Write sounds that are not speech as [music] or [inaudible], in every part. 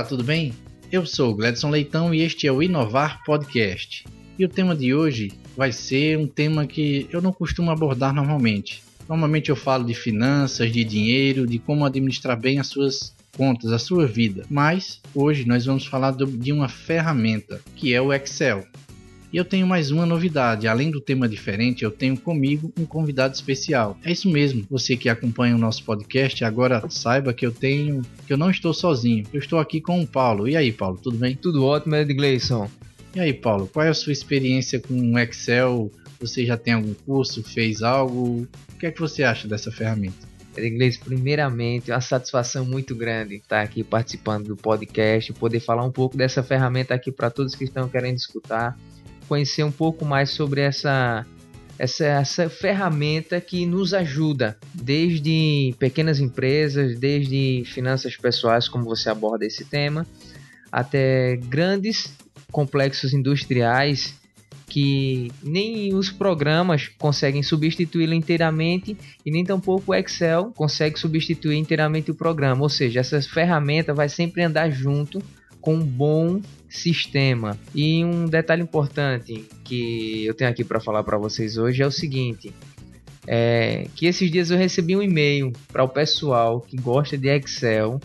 Olá, tudo bem? Eu sou Gledson Leitão e este é o Inovar Podcast. E o tema de hoje vai ser um tema que eu não costumo abordar normalmente. Normalmente eu falo de finanças, de dinheiro, de como administrar bem as suas contas, a sua vida. Mas hoje nós vamos falar de uma ferramenta que é o Excel. E eu tenho mais uma novidade, além do tema diferente, eu tenho comigo um convidado especial. É isso mesmo, você que acompanha o nosso podcast, agora saiba que eu tenho, que eu não estou sozinho. Eu estou aqui com o Paulo. E aí, Paulo, tudo bem? Tudo ótimo, Ed Gleison. E aí, Paulo, qual é a sua experiência com o Excel? Você já tem algum curso, fez algo? O que é que você acha dessa ferramenta? Inglês, primeiramente, é uma satisfação muito grande estar aqui participando do podcast, poder falar um pouco dessa ferramenta aqui para todos que estão querendo escutar conhecer um pouco mais sobre essa, essa, essa ferramenta que nos ajuda, desde pequenas empresas, desde finanças pessoais, como você aborda esse tema, até grandes complexos industriais que nem os programas conseguem substituí-lo inteiramente e nem tampouco o Excel consegue substituir inteiramente o programa. Ou seja, essa ferramenta vai sempre andar junto com um bom sistema. E um detalhe importante que eu tenho aqui para falar para vocês hoje é o seguinte: é que esses dias eu recebi um e-mail para o pessoal que gosta de Excel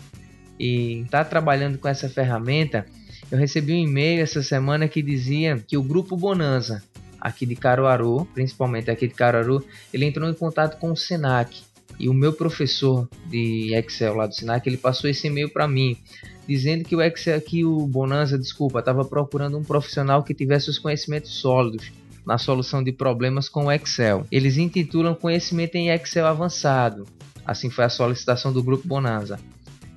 e está trabalhando com essa ferramenta. Eu recebi um e-mail essa semana que dizia que o grupo Bonanza aqui de Caruaru, principalmente aqui de Caruaru, ele entrou em contato com o Senac e o meu professor de Excel lá do Senac, ele passou esse e-mail para mim dizendo que o Excel, que o Bonanza, desculpa, estava procurando um profissional que tivesse os conhecimentos sólidos na solução de problemas com o Excel. Eles intitulam Conhecimento em Excel Avançado. Assim foi a solicitação do grupo Bonanza.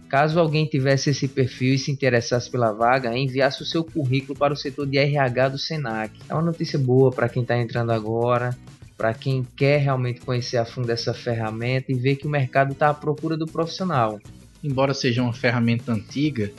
Caso alguém tivesse esse perfil e se interessasse pela vaga, enviasse o seu currículo para o setor de RH do Senac. É uma notícia boa para quem está entrando agora, para quem quer realmente conhecer a fundo essa ferramenta e ver que o mercado está à procura do profissional embora seja uma ferramenta antiga,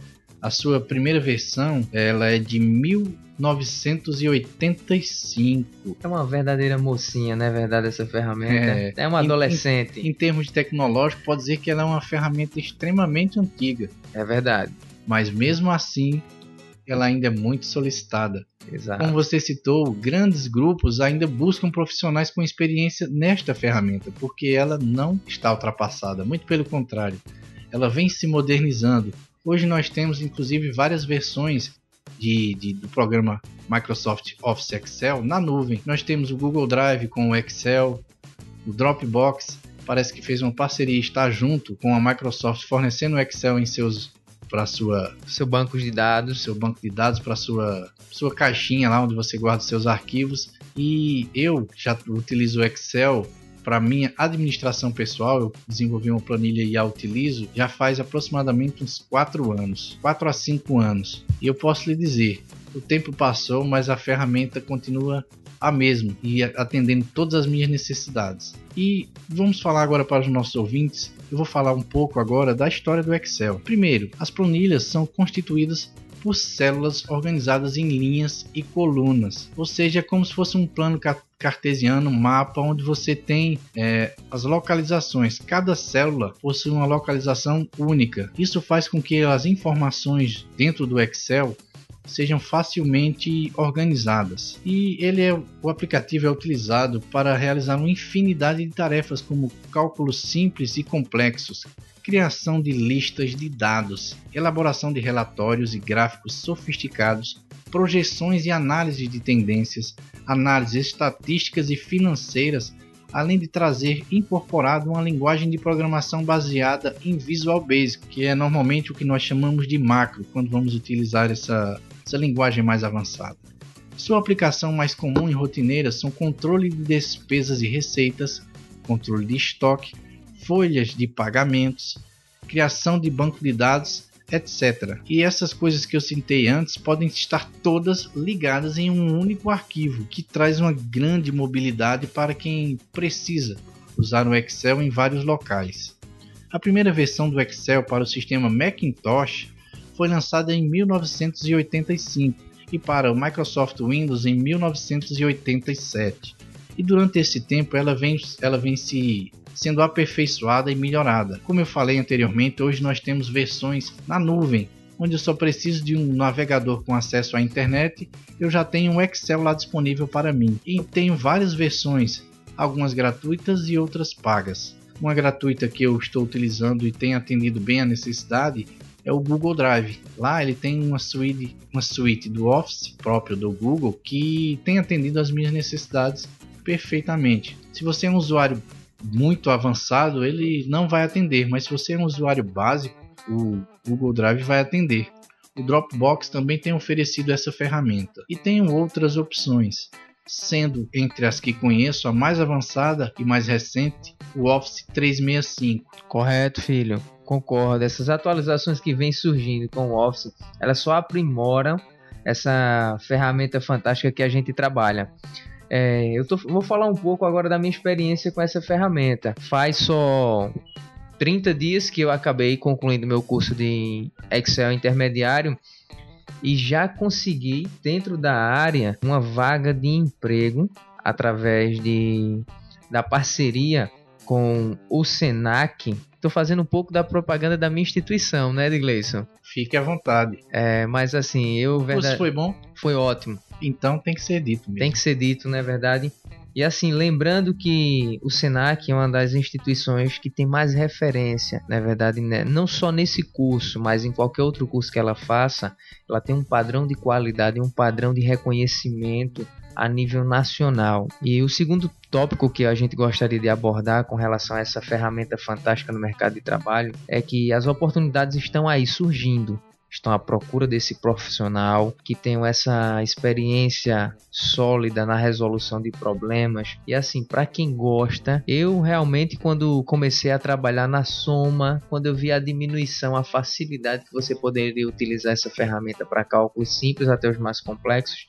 a sua primeira versão ela é de 1985. É uma verdadeira mocinha, não é verdade, essa ferramenta? É, é uma adolescente. Em, em, termos tecnológicos, pode dizer que ela é uma ferramenta extremamente antiga. É verdade. Mas mesmo assim, ela ainda é muito solicitada. Exato. Como você citou, grandes grupos ainda buscam profissionais com experiência nesta ferramenta, porque ela não está ultrapassada, muito pelo contrário ela vem se modernizando. Hoje nós temos inclusive várias versões de, de, do programa Microsoft Office Excel na nuvem. Nós temos o Google Drive com o Excel, o Dropbox parece que fez uma parceria está junto com a Microsoft fornecendo o Excel em seus para sua seu banco de dados, seu banco de dados para sua sua caixinha lá onde você guarda seus arquivos. E eu já utilizo o Excel para minha administração pessoal, eu desenvolvi uma planilha e a utilizo já faz aproximadamente uns 4 anos, 4 a 5 anos. E eu posso lhe dizer, o tempo passou, mas a ferramenta continua a mesma e atendendo todas as minhas necessidades. E vamos falar agora para os nossos ouvintes. Eu vou falar um pouco agora da história do Excel. Primeiro, as planilhas são constituídas por células organizadas em linhas e colunas, ou seja, é como se fosse um plano cartesiano, mapa onde você tem é, as localizações. Cada célula possui uma localização única. Isso faz com que as informações dentro do Excel sejam facilmente organizadas. E ele é o aplicativo é utilizado para realizar uma infinidade de tarefas como cálculos simples e complexos, criação de listas de dados, elaboração de relatórios e gráficos sofisticados, projeções e análise de tendências, análises estatísticas e financeiras, além de trazer incorporado uma linguagem de programação baseada em Visual Basic, que é normalmente o que nós chamamos de macro quando vamos utilizar essa, essa linguagem mais avançada. Sua aplicação mais comum e rotineira são controle de despesas e receitas, controle de estoque, folhas de pagamentos, criação de banco de dados, etc. E essas coisas que eu citei antes podem estar todas ligadas em um único arquivo, que traz uma grande mobilidade para quem precisa usar o Excel em vários locais. A primeira versão do Excel para o sistema Macintosh foi lançada em 1985 e para o Microsoft Windows em 1987. E durante esse tempo ela vem, ela vem se sendo aperfeiçoada e melhorada. Como eu falei anteriormente, hoje nós temos versões na nuvem, onde eu só preciso de um navegador com acesso à internet, eu já tenho um Excel lá disponível para mim. E tenho várias versões, algumas gratuitas e outras pagas. Uma gratuita que eu estou utilizando e tem atendido bem a necessidade é o Google Drive. Lá ele tem uma suite, uma suite do Office próprio do Google que tem atendido às minhas necessidades perfeitamente. Se você é um usuário muito avançado, ele não vai atender, mas se você é um usuário básico, o Google Drive vai atender. O Dropbox também tem oferecido essa ferramenta e tem outras opções sendo entre as que conheço a mais avançada e mais recente, o Office 365. Correto, filho. Concordo. Essas atualizações que vêm surgindo com o Office, elas só aprimoram essa ferramenta fantástica que a gente trabalha. É, eu tô, vou falar um pouco agora da minha experiência com essa ferramenta. Faz só 30 dias que eu acabei concluindo meu curso de Excel intermediário e já consegui, dentro da área, uma vaga de emprego através de, da parceria com o Senac. Estou fazendo um pouco da propaganda da minha instituição, né, Edgleison? Fique à vontade. É, mas assim, eu... Verdade... foi bom? Foi ótimo. Então tem que ser dito mesmo. Tem que ser dito, não é verdade? E assim, lembrando que o Senac é uma das instituições que tem mais referência, na verdade, né? não só nesse curso, mas em qualquer outro curso que ela faça, ela tem um padrão de qualidade, um padrão de reconhecimento a nível nacional. E o segundo tópico que a gente gostaria de abordar com relação a essa ferramenta fantástica no mercado de trabalho é que as oportunidades estão aí surgindo estão à procura desse profissional que tenham essa experiência sólida na resolução de problemas. E assim, para quem gosta, eu realmente quando comecei a trabalhar na soma, quando eu vi a diminuição, a facilidade que você poderia utilizar essa ferramenta para cálculos simples até os mais complexos,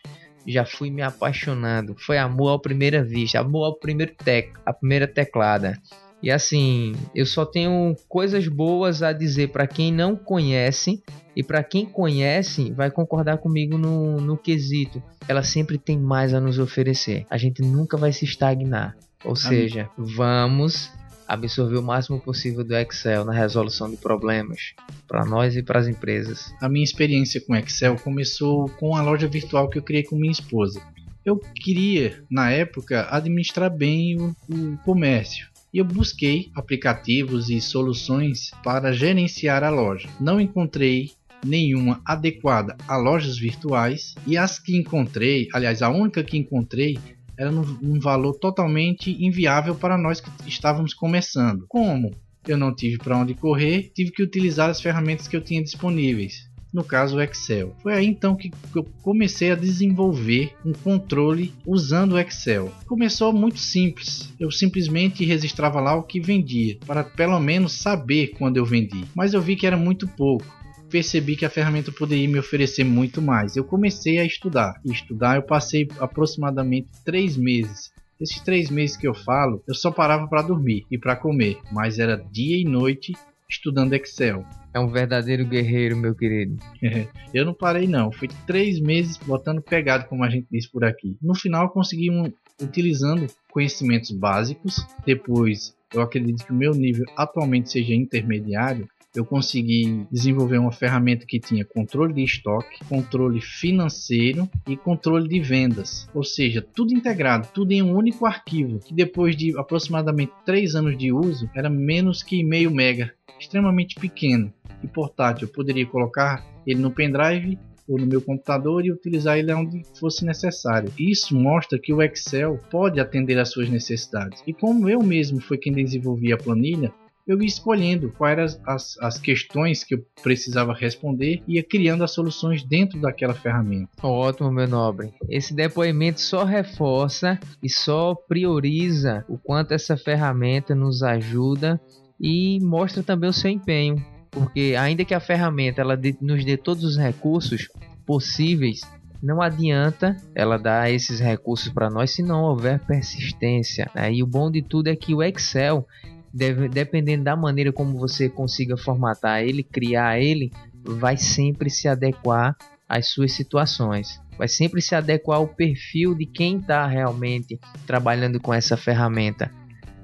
já fui me apaixonando. Foi amor à primeira vista, amor ao primeiro tec, a primeira teclada. E assim, eu só tenho coisas boas a dizer para quem não conhece e para quem conhece vai concordar comigo no, no quesito. Ela sempre tem mais a nos oferecer. A gente nunca vai se estagnar. Ou seja, vamos absorver o máximo possível do Excel na resolução de problemas para nós e para as empresas. A minha experiência com Excel começou com a loja virtual que eu criei com minha esposa. Eu queria, na época, administrar bem o, o comércio e eu busquei aplicativos e soluções para gerenciar a loja. Não encontrei nenhuma adequada a lojas virtuais e as que encontrei, aliás, a única que encontrei era num, valor totalmente inviável para nós que estávamos começando. Como eu não tive para onde correr, tive que utilizar as ferramentas que eu tinha disponíveis no caso o Excel. Foi aí então que eu comecei a desenvolver um controle usando o Excel. Começou muito simples, eu simplesmente registrava lá o que vendia, para pelo menos saber quando eu vendi, mas eu vi que era muito pouco. Percebi que a ferramenta poderia me oferecer muito mais. Eu comecei a estudar. E estudar eu passei aproximadamente três meses esses três meses que eu falo, eu só parava para dormir e para comer, mas era dia e noite estudando Excel. É um verdadeiro guerreiro, meu querido. [laughs] eu não parei não, fui três meses botando pegado, como a gente diz por aqui. No final consegui um, utilizando conhecimentos básicos. Depois, eu acredito que o meu nível atualmente seja intermediário eu consegui desenvolver uma ferramenta que tinha controle de estoque, controle financeiro e controle de vendas. Ou seja, tudo integrado, tudo em um único arquivo, que depois de aproximadamente 3 anos de uso era menos que meio mega, extremamente pequeno e portátil. Eu poderia colocar ele no pendrive ou no meu computador e utilizar ele onde fosse necessário. Isso mostra que o Excel pode atender às suas necessidades. E como eu mesmo foi quem desenvolvi a planilha, eu ia escolhendo quais eram as, as questões que eu precisava responder e ia criando as soluções dentro daquela ferramenta. Ótimo, meu nobre. Esse depoimento só reforça e só prioriza o quanto essa ferramenta nos ajuda e mostra também o seu empenho, porque ainda que a ferramenta ela nos dê todos os recursos possíveis, não adianta ela dar esses recursos para nós se não houver persistência. Né? E o bom de tudo é que o Excel deve, dependendo da maneira como você consiga formatar ele, criar ele, vai sempre se adequar às suas situações. Vai sempre se adequar ao perfil de quem está realmente trabalhando com essa ferramenta.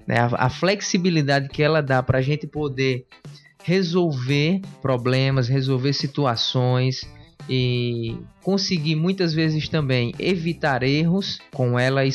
Né? A, a flexibilidade que ela dá para a gente poder resolver problemas, resolver situações e conseguir muitas vezes também evitar erros com ela e,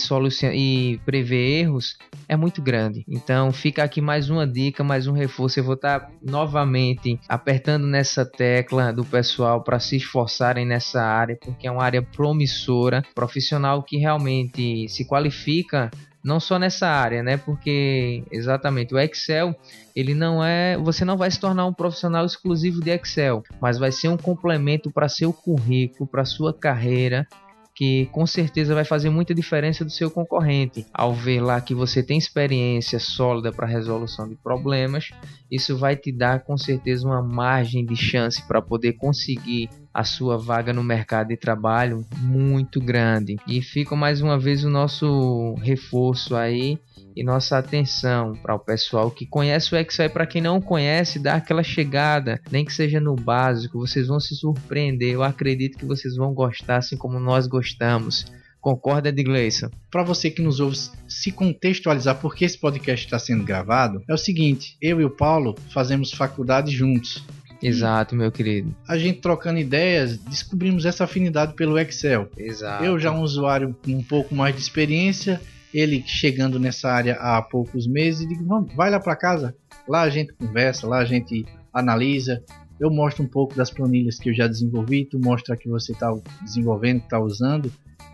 e prever erros é muito grande. Então fica aqui mais uma dica, mais um reforço. Eu vou estar novamente apertando nessa tecla do pessoal para se esforçarem nessa área, porque é uma área promissora, profissional que realmente se qualifica não só nessa área, né? Porque exatamente o Excel, ele não é, você não vai se tornar um profissional exclusivo de Excel, mas vai ser um complemento para seu currículo, para sua carreira que com certeza vai fazer muita diferença do seu concorrente. Ao ver lá que você tem experiência sólida para resolução de problemas, isso vai te dar com certeza uma margem de chance para poder conseguir a sua vaga no mercado de trabalho muito grande. E fica mais uma vez o nosso reforço aí e nossa atenção para o pessoal que conhece o Excel e para quem não conhece, dá aquela chegada, nem que seja no básico, vocês vão se surpreender. Eu acredito que vocês vão gostar assim como nós gostamos. Concorda, Edgleison? Para você que nos ouve se contextualizar porque esse podcast está sendo gravado, é o seguinte: eu e o Paulo fazemos faculdade juntos. Exato, meu querido. A gente trocando ideias, descobrimos essa afinidade pelo Excel. Exato. Eu já um usuário com um pouco mais de experiência, ele chegando nessa área há poucos meses, digo, vamos, vai lá para casa. Lá a gente conversa, lá a gente analisa. Eu mostro um pouco das planilhas que eu já desenvolvi, tu mostra que você está desenvolvendo, está usando.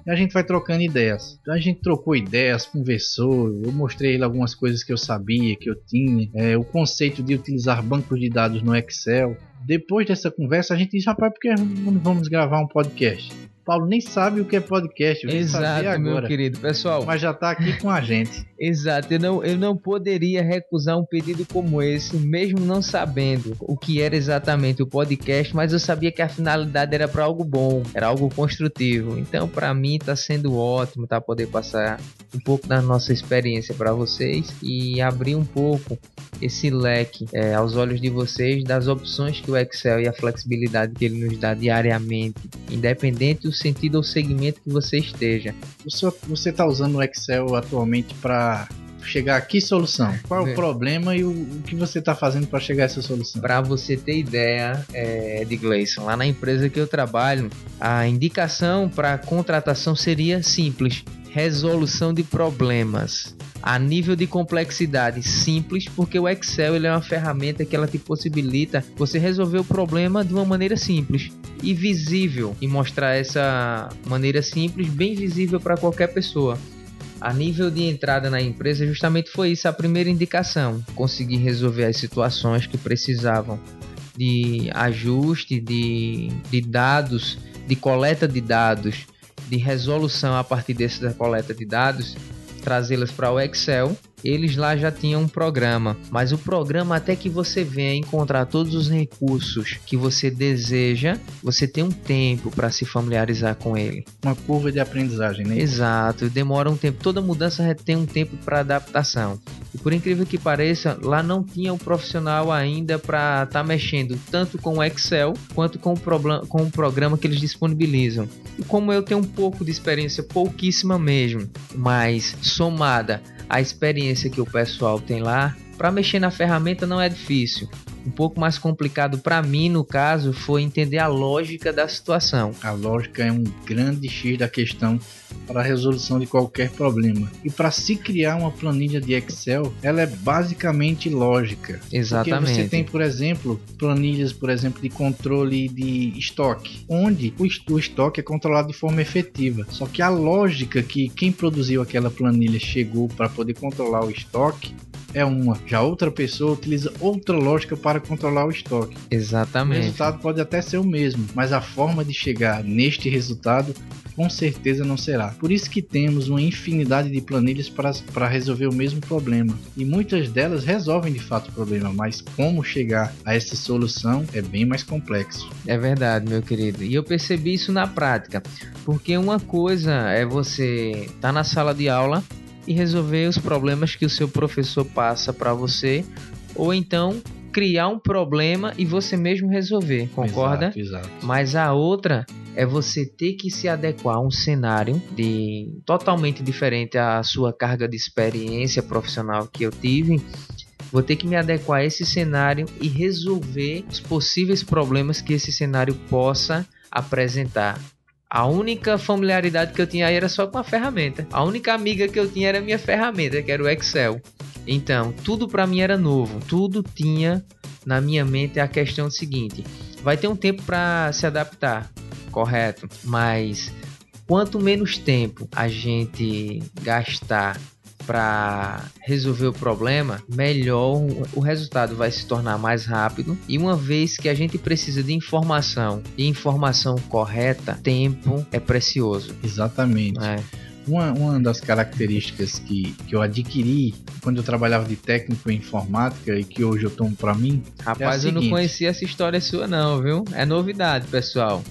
E a gente vai trocando ideias. Então a gente trocou ideias, conversou. Eu mostrei ele algumas coisas que eu sabia, que eu tinha. É, o conceito de utilizar bancos de dados no Excel. Depois dessa conversa, a gente disse: rapaz, por que vamos gravar um podcast? Paulo nem sabe o que é podcast. Exato, meu querido. Pessoal. Mas já está aqui com a gente. Exato. Eu não, eu não poderia recusar um pedido como esse, mesmo não sabendo o que era exatamente o podcast, mas eu sabia que a finalidade era para algo bom, era algo construtivo. Então, para mim, está sendo ótimo tá poder passar um pouco da nossa experiência para vocês e abrir um pouco esse leque é, aos olhos de vocês das opções que o Excel e a flexibilidade que ele nos dá diariamente, independente do sentido ou segmento que você esteja. Você está usando o Excel atualmente para chegar a que solução? Qual é o problema e o, o que você está fazendo para chegar a essa solução? Para você ter ideia, é, de Gleison, lá na empresa que eu trabalho, a indicação para contratação seria simples: resolução de problemas a nível de complexidade simples, porque o Excel ele é uma ferramenta que ela te possibilita você resolver o problema de uma maneira simples e visível e mostrar essa maneira simples, bem visível para qualquer pessoa. A nível de entrada na empresa, justamente foi isso a primeira indicação: conseguir resolver as situações que precisavam de ajuste de, de dados, de coleta de dados, de resolução a partir dessa coleta de dados trazê-las para o Excel eles lá já tinham um programa, mas o programa até que você venha encontrar todos os recursos que você deseja, você tem um tempo para se familiarizar com ele. Uma curva de aprendizagem, né? Exato, demora um tempo. Toda mudança tem um tempo para adaptação. E por incrível que pareça, lá não tinha um profissional ainda para estar tá mexendo tanto com o Excel quanto com o, com o programa que eles disponibilizam. E como eu tenho um pouco de experiência, pouquíssima mesmo, mas somada a experiência que o pessoal tem lá, para mexer na ferramenta não é difícil. Um pouco mais complicado para mim, no caso, foi entender a lógica da situação. A lógica é um grande X da questão para a resolução de qualquer problema. E para se criar uma planilha de Excel, ela é basicamente lógica. Exatamente. Porque você tem, por exemplo, planilhas, por exemplo, de controle de estoque, onde o estoque é controlado de forma efetiva. Só que a lógica que quem produziu aquela planilha chegou para poder controlar o estoque é uma, já outra pessoa utiliza outra lógica para controlar o estoque. Exatamente. O resultado pode até ser o mesmo, mas a forma de chegar neste resultado com certeza não será. Por isso que temos uma infinidade de planilhas para, resolver o mesmo problema. E muitas delas resolvem de fato o problema, mas como chegar a essa solução é bem mais complexo. É verdade, meu querido. E eu percebi isso na prática. Porque uma coisa é você estar tá na sala de aula e resolver os problemas que o seu professor passa para você, ou então criar um problema e você mesmo resolver, concorda? Exato, exato. Mas a outra é você ter que se adequar a um cenário de totalmente diferente à sua carga de experiência profissional que eu tive vou ter que me adequar a esse cenário e resolver os possíveis problemas que esse cenário possa apresentar. A única familiaridade que eu tinha aí era só com a ferramenta. A única amiga que eu tinha era a minha ferramenta, que era o Excel. Então, tudo para mim era novo. Tudo tinha na minha mente a questão seguinte: vai ter um tempo para se adaptar, correto? Mas quanto menos tempo a gente gastar para resolver o problema, melhor o resultado vai se tornar mais rápido. E uma vez que a gente precisa de informação e informação correta, tempo é precioso. Exatamente. É. Uma, uma das características que, que eu adquiri quando eu trabalhava de técnico em informática e que hoje eu tomo para mim. É Rapaz, é eu não conhecia essa história sua, não, viu? É novidade, pessoal.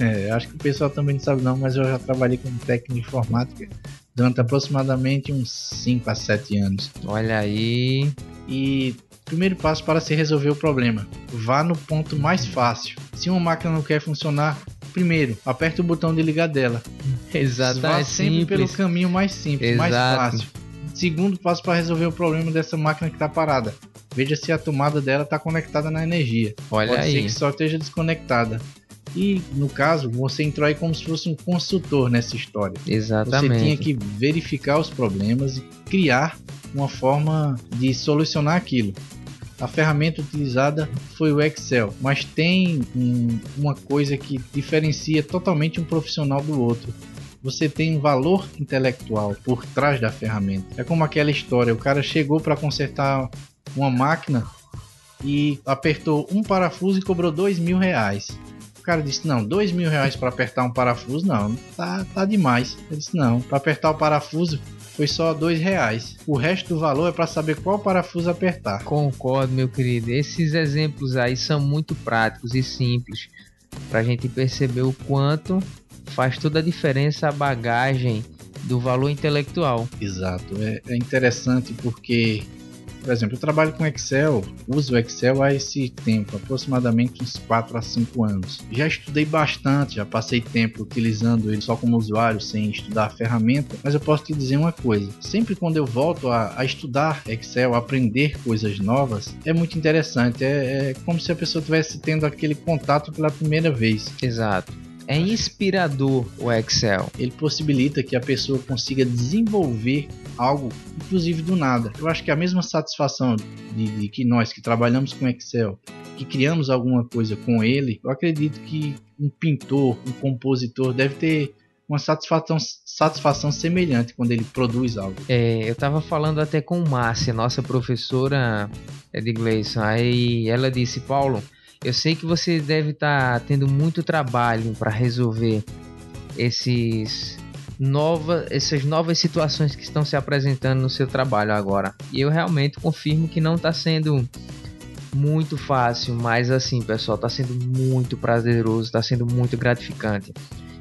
É, acho que o pessoal também não sabe, não, mas eu já trabalhei como técnico de informática durante aproximadamente uns 5 a 7 anos. Olha aí. E primeiro passo para se resolver o problema: vá no ponto mais fácil. Se uma máquina não quer funcionar, primeiro, aperte o botão de ligar dela. Exato. Vá é sempre simples. pelo caminho mais simples, Exato. mais fácil. Segundo passo para resolver o problema dessa máquina que está parada. Veja se a tomada dela está conectada na energia. Olha Pode aí. ser que só esteja desconectada. E no caso, você entrou aí como se fosse um consultor nessa história. Exatamente. Você tinha que verificar os problemas e criar uma forma de solucionar aquilo. A ferramenta utilizada foi o Excel, mas tem um, uma coisa que diferencia totalmente um profissional do outro. Você tem um valor intelectual por trás da ferramenta. É como aquela história: o cara chegou para consertar uma máquina e apertou um parafuso e cobrou dois mil reais cara disse: Não, dois mil reais para apertar um parafuso, não, tá, tá demais. Ele disse: Não, para apertar o parafuso foi só dois reais. O resto do valor é para saber qual parafuso apertar. Concordo, meu querido. Esses exemplos aí são muito práticos e simples para a gente perceber o quanto faz toda a diferença a bagagem do valor intelectual. Exato. É, é interessante porque por exemplo, eu trabalho com Excel, uso Excel há esse tempo, aproximadamente uns 4 a 5 anos. Já estudei bastante, já passei tempo utilizando ele só como usuário, sem estudar a ferramenta, mas eu posso te dizer uma coisa: sempre quando eu volto a, a estudar Excel, aprender coisas novas, é muito interessante. É, é como se a pessoa estivesse tendo aquele contato pela primeira vez. Exato. É inspirador o Excel. Ele possibilita que a pessoa consiga desenvolver algo, inclusive do nada. Eu acho que a mesma satisfação de, de, que nós que trabalhamos com Excel, que criamos alguma coisa com ele, eu acredito que um pintor, um compositor deve ter uma satisfação, satisfação semelhante quando ele produz algo. É, eu estava falando até com Márcia, nossa professora de Gleison, aí ela disse, Paulo, eu sei que você deve estar tá tendo muito trabalho para resolver esses nova, essas novas situações que estão se apresentando no seu trabalho agora. E eu realmente confirmo que não está sendo muito fácil, mas assim, pessoal, está sendo muito prazeroso, está sendo muito gratificante.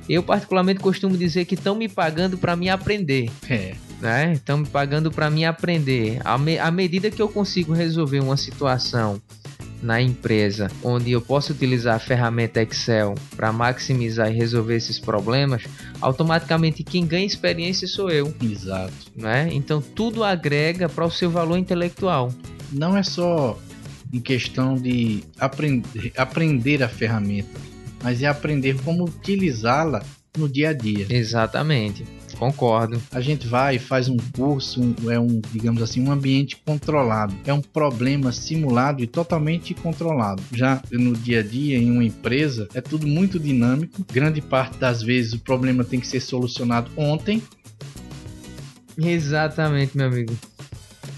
Eu particularmente costumo dizer que estão me pagando para me aprender. É. Né? Estão me pagando para me aprender. À, me à medida que eu consigo resolver uma situação na empresa onde eu posso utilizar a ferramenta Excel para maximizar e resolver esses problemas, automaticamente quem ganha experiência sou eu. Exato. Né? Então tudo agrega para o seu valor intelectual. Não é só em questão de aprender, aprender a ferramenta, mas é aprender como utilizá-la no dia a dia. Exatamente. Concordo. A gente vai e faz um curso, um, é um, digamos assim, um ambiente controlado. É um problema simulado e totalmente controlado. Já no dia a dia, em uma empresa, é tudo muito dinâmico. Grande parte das vezes o problema tem que ser solucionado ontem. Exatamente, meu amigo.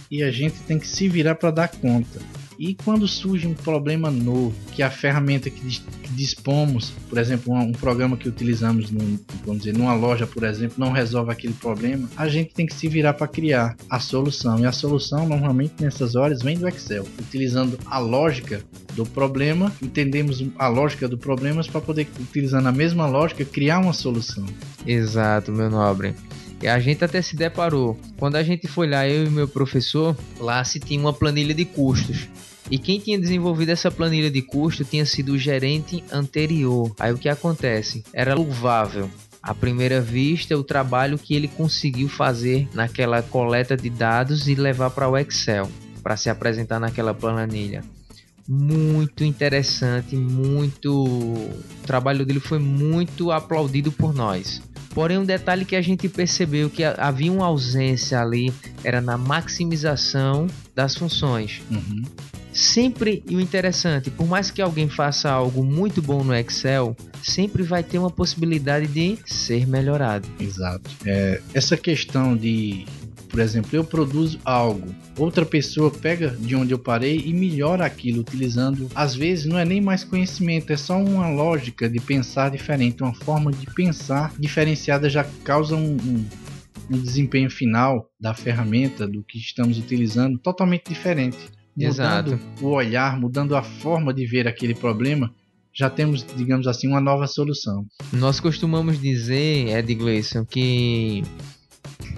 E a gente tem que se virar para dar conta. E quando surge um problema novo, que a ferramenta que, dispomos, por exemplo, um, um programa que utilizamos num, vamos dizer, numa loja, por exemplo, não resolve aquele problema, a gente tem que se virar para criar a solução. E a solução, normalmente nessas horas, vem do Excel, utilizando a lógica do problema, entendemos a lógica do problema para poder, utilizando a mesma lógica, criar uma solução. Exato, meu nobre. E a gente até se deparou. Quando a gente foi lá, eu e meu professor, lá se tinha uma planilha de custos. E quem tinha desenvolvido essa planilha de custo tinha sido o gerente anterior. Aí o que acontece? Era louvável à primeira vista o trabalho que ele conseguiu fazer naquela coleta de dados e levar para o Excel. para se apresentar naquela planilha. Muito interessante, muito. O trabalho dele foi muito aplaudido por nós. Porém, um detalhe que a gente percebeu que havia uma ausência ali era na maximização das funções. Uhum. Sempre, e o interessante, por mais que alguém faça algo muito bom no Excel, sempre vai ter uma possibilidade de ser melhorado. Exato. É, essa questão de, por exemplo, eu produzo algo, outra pessoa pega de onde eu parei e melhora aquilo utilizando, às vezes não é nem mais conhecimento, é só uma lógica de pensar diferente, uma forma de pensar diferenciada já causa um, um um desempenho final da ferramenta, do que estamos utilizando, totalmente diferente mudando Exato. o olhar, mudando a forma de ver aquele problema, já temos, digamos assim, uma nova solução. Nós costumamos dizer, Ed Gleison, que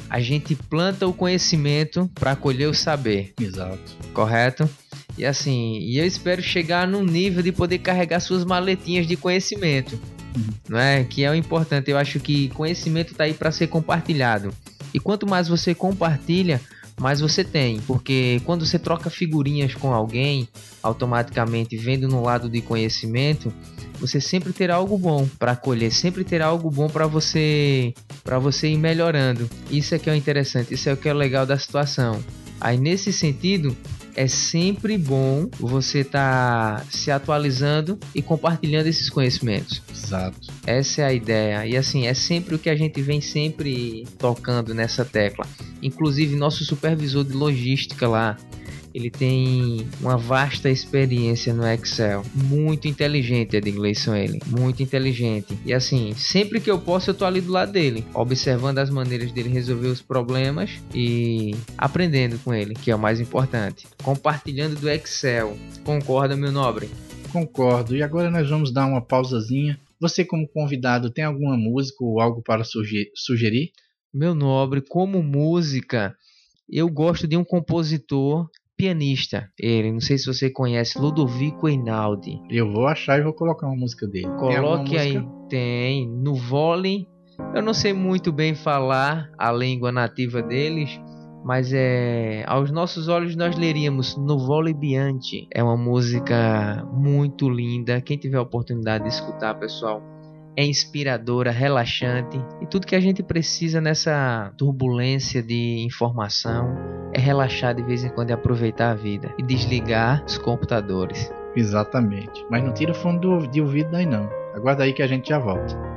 a gente planta o conhecimento para colher o saber. Exato. Correto? E assim, e eu espero chegar num nível de poder carregar suas maletinhas de conhecimento. Uhum. Não é? Que é o importante. Eu acho que conhecimento está aí para ser compartilhado. E quanto mais você compartilha, mas você tem, porque quando você troca figurinhas com alguém, automaticamente vendo no lado de conhecimento, você sempre terá algo bom para colher, sempre terá algo bom para você para você ir melhorando. Isso é que é o interessante, isso é o que é o legal da situação. Aí nesse sentido, é sempre bom você estar tá se atualizando e compartilhando esses conhecimentos. Exato. Essa é a ideia. E assim, é sempre o que a gente vem sempre tocando nessa tecla. Inclusive, nosso supervisor de logística lá, ele tem uma vasta experiência no Excel. Muito inteligente, Ed Gleison, ele. Muito inteligente. E assim, sempre que eu posso, eu tô ali do lado dele, observando as maneiras dele resolver os problemas e aprendendo com ele, que é o mais importante. Compartilhando do Excel. Concorda, meu nobre? Concordo. E agora nós vamos dar uma pausazinha. Você, como convidado, tem alguma música ou algo para sugerir? Meu nobre, como música, eu gosto de um compositor pianista. Ele, não sei se você conhece, Ludovico Einaudi. Eu vou achar e vou colocar uma música dele. Coloque aí. Tem. No vôlei. Eu não sei muito bem falar a língua nativa deles, mas é aos nossos olhos nós leríamos No Vole Biante. É uma música muito linda. Quem tiver a oportunidade de escutar, pessoal, é inspiradora, relaxante e tudo que a gente precisa nessa turbulência de informação é relaxar de vez em quando e aproveitar a vida e desligar os computadores. Exatamente. Mas não tira o fone do, de ouvido daí não. Aguarda aí que a gente já volta.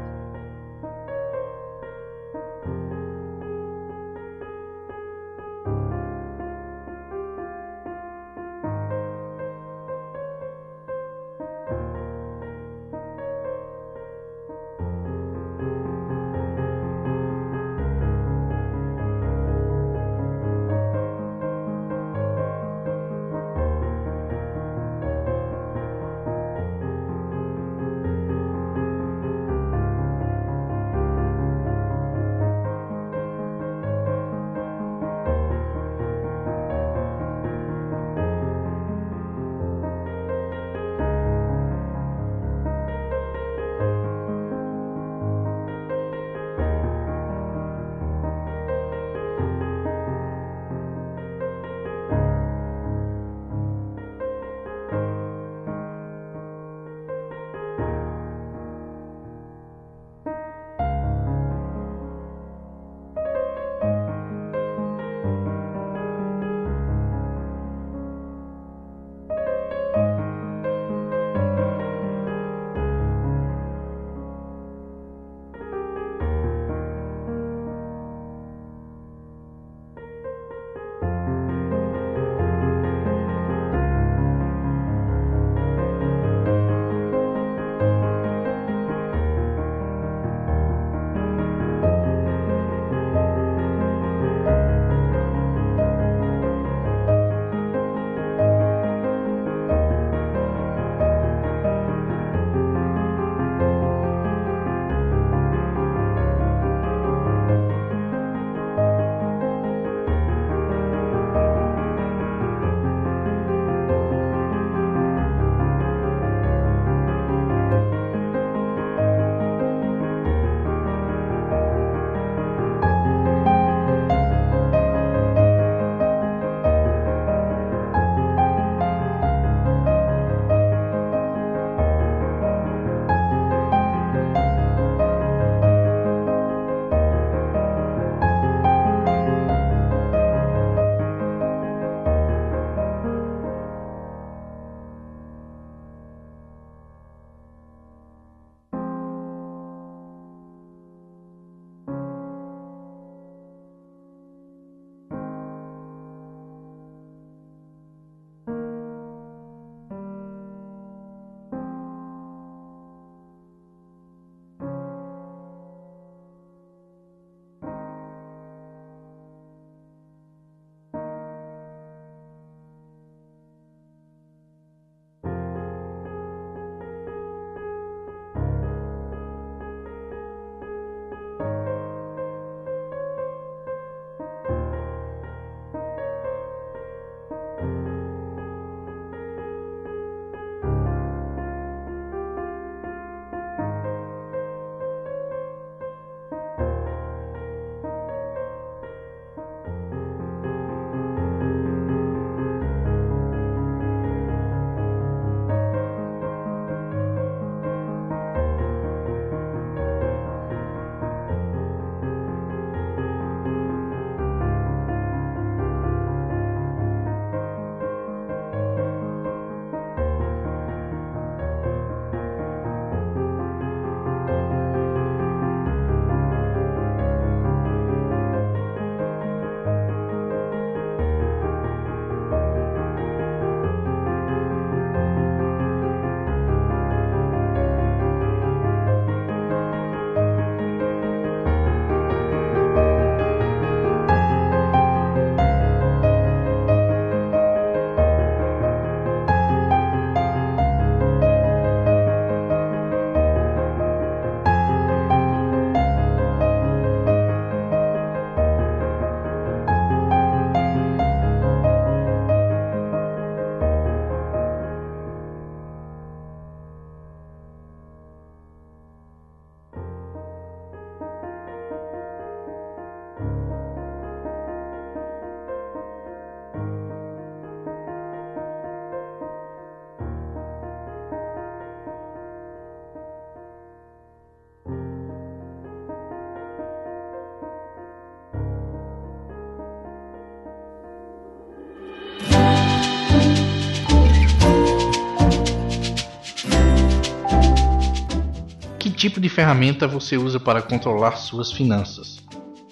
Tipo de ferramenta você usa para controlar suas finanças?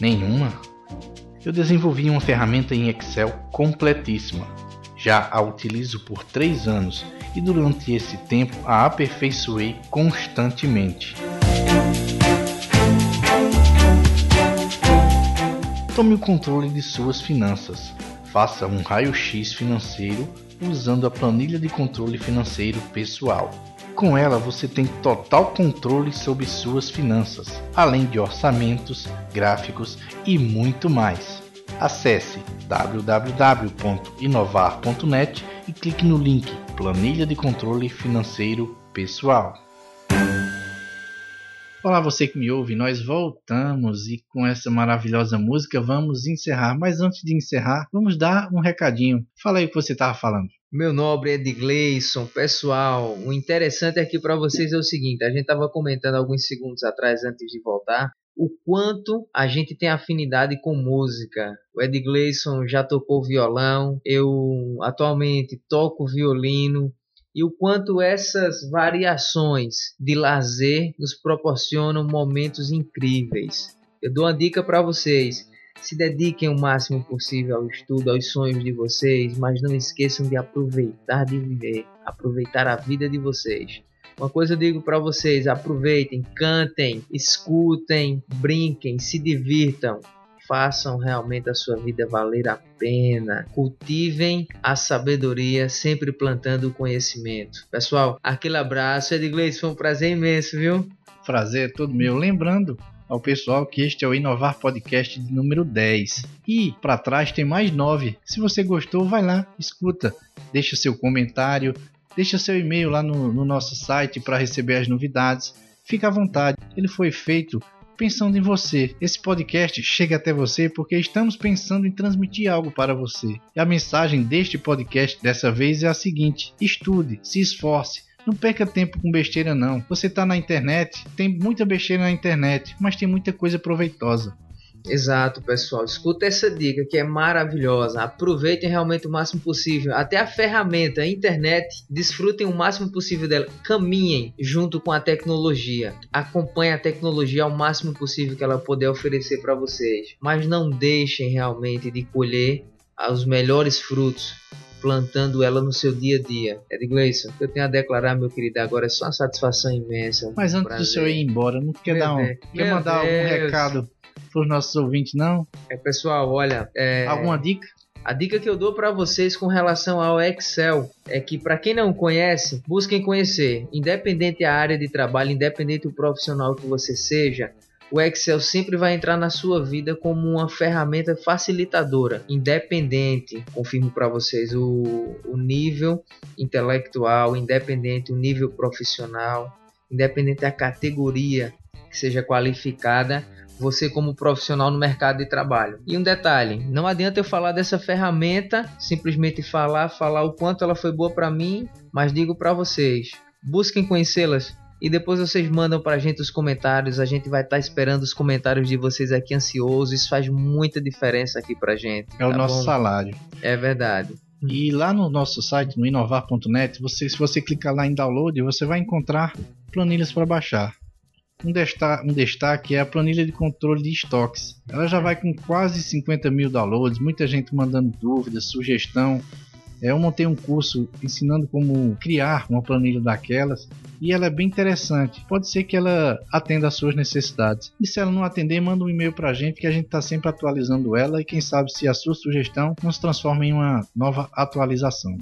Nenhuma? Eu desenvolvi uma ferramenta em Excel completíssima. Já a utilizo por 3 anos e durante esse tempo a aperfeiçoei constantemente. Tome o controle de suas finanças. Faça um raio-x financeiro usando a planilha de controle financeiro pessoal. Com ela você tem total controle sobre suas finanças, além de orçamentos, gráficos e muito mais. Acesse www.inovar.net e clique no link Planilha de Controle Financeiro Pessoal. Olá, você que me ouve, nós voltamos e com essa maravilhosa música vamos encerrar. Mas antes de encerrar, vamos dar um recadinho. Fala aí o que você estava falando. Meu nobre Ed Gleison, pessoal, o interessante aqui para vocês é o seguinte: a gente estava comentando alguns segundos atrás, antes de voltar, o quanto a gente tem afinidade com música. O Ed Gleison já tocou violão, eu atualmente toco violino, e o quanto essas variações de lazer nos proporcionam momentos incríveis. Eu dou uma dica para vocês se dediquem o máximo possível ao estudo, aos sonhos de vocês, mas não esqueçam de aproveitar de viver, aproveitar a vida de vocês. Uma coisa eu digo para vocês: aproveitem, cantem, escutem, brinquem, se divirtam. Façam realmente a sua vida valer a pena. Cultivem a sabedoria, sempre plantando o conhecimento. Pessoal, aquele abraço. Edglês, foi um prazer imenso, viu? Prazer é todo meu. Lembrando, ao pessoal que este é o Inovar Podcast de número 10. E para trás tem mais 9. Se você gostou, vai lá, escuta, deixa seu comentário, deixa seu e-mail lá no, no nosso site para receber as novidades. Fica à vontade, ele foi feito pensando em você. Esse podcast chega até você porque estamos pensando em transmitir algo para você. E a mensagem deste podcast dessa vez é a seguinte: estude, se esforce não perca tempo com besteira não. Você está na internet, tem muita besteira na internet, mas tem muita coisa proveitosa. Exato, pessoal. Escuta essa dica que é maravilhosa. Aproveitem realmente o máximo possível. Até a ferramenta, a internet, desfrutem o máximo possível dela. Caminhem junto com a tecnologia. Acompanhem a tecnologia ao máximo possível que ela puder oferecer para vocês. Mas não deixem realmente de colher os melhores frutos plantando ela no seu dia a dia. Ed Gleison, eu tenho a declarar, meu querido, agora é só uma satisfação imensa. Mas antes prazer. do senhor ir embora, não quer, dar um, quer mandar Deus. algum recado para os nossos ouvintes, não? É, pessoal, olha. É... Alguma dica? A dica que eu dou para vocês com relação ao Excel é que, para quem não conhece, busquem conhecer. Independente a área de trabalho, independente o profissional que você seja, o Excel sempre vai entrar na sua vida como uma ferramenta facilitadora, independente, confirmo para vocês, o, o nível intelectual, independente o nível profissional, independente da categoria que seja qualificada, você como profissional no mercado de trabalho. E um detalhe, não adianta eu falar dessa ferramenta, simplesmente falar, falar o quanto ela foi boa para mim, mas digo para vocês, busquem conhecê-las, e depois vocês mandam pra gente os comentários. A gente vai estar tá esperando os comentários de vocês aqui ansiosos. Isso faz muita diferença aqui pra gente. É tá o nosso bom? salário. É verdade. E lá no nosso site, no inovar.net, você, se você clicar lá em download, você vai encontrar planilhas para baixar. Um, desta um destaque é a planilha de controle de estoques. Ela já vai com quase 50 mil downloads, muita gente mandando dúvidas, sugestão. É, eu montei um curso ensinando como criar uma planilha daquelas e ela é bem interessante. Pode ser que ela atenda às suas necessidades. E se ela não atender, manda um e-mail para a gente que a gente está sempre atualizando ela e quem sabe se a sua sugestão não se transforma em uma nova atualização.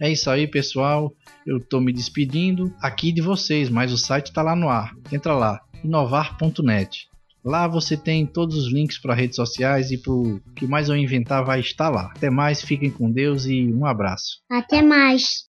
É isso aí, pessoal. Eu estou me despedindo aqui de vocês, mas o site está lá no ar. Entra lá, inovar.net. Lá você tem todos os links para redes sociais e para o que mais eu inventar vai estar lá. Até mais, fiquem com Deus e um abraço. Até mais.